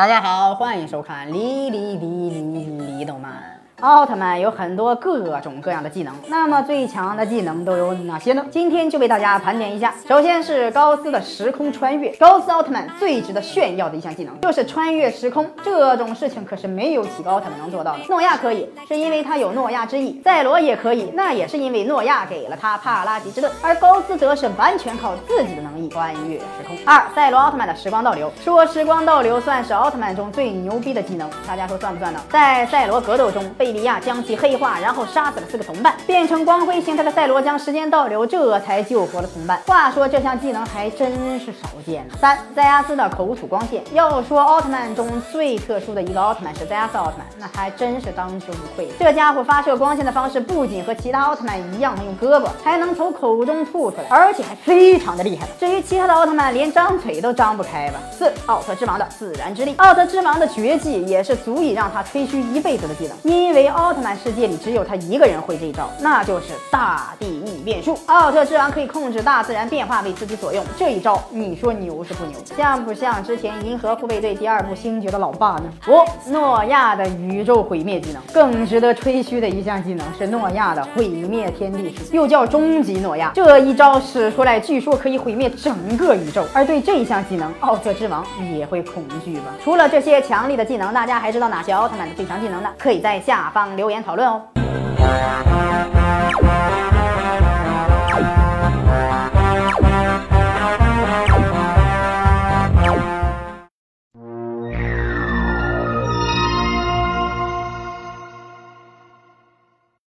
大家好，欢迎收看《哩哩哩哩哩动漫》。奥特曼有很多各种各样的技能，那么最强的技能都有哪些呢？今天就为大家盘点一下。首先是高斯的时空穿越，高斯奥特曼最值得炫耀的一项技能就是穿越时空，这种事情可是没有几个奥特曼能做到的。诺亚可以，是因为他有诺亚之翼；赛罗也可以，那也是因为诺亚给了他帕拉吉之盾。而高斯则是完全靠自己的能力穿越时空。二，赛罗奥特曼的时光倒流，说时光倒流算是奥特曼中最牛逼的技能，大家说算不算呢？在赛罗格斗中被，贝利亚将其黑化，然后杀死了四个同伴，变成光辉形态的赛罗将时间倒流，这才救活了同伴。话说这项技能还真是少见呢。三，塞亚斯的口吐光线。要说奥特曼中最特殊的一个奥特曼是塞亚斯奥特曼，那还真是当之无愧。这家伙发射光线的方式不仅和其他奥特曼一样能用胳膊，还能从口中吐出来，而且还非常的厉害。至于其他的奥特曼，连张嘴都张不开吧。四，奥特之王的自然之力。奥特之王的绝技也是足以让他吹嘘一辈子的技能，因为奥特曼世界里只有他一个人会这一招，那就是大地异变术。奥特之王可以控制大自然变化为自己所用，这一招你说牛是不牛？像不像之前银河护卫队第二部星爵的老爸呢？五，诺亚的宇宙毁灭技能，更值得吹嘘的一项技能是诺亚的毁灭天地术，又叫终极诺亚。这一招使出来，据说可以毁灭整个宇宙。而对这一项技能，奥特之王也会恐惧吧？除了这些强力的技能，大家还知道哪些奥特曼的最强技能呢？可以在下下方留言讨论哦。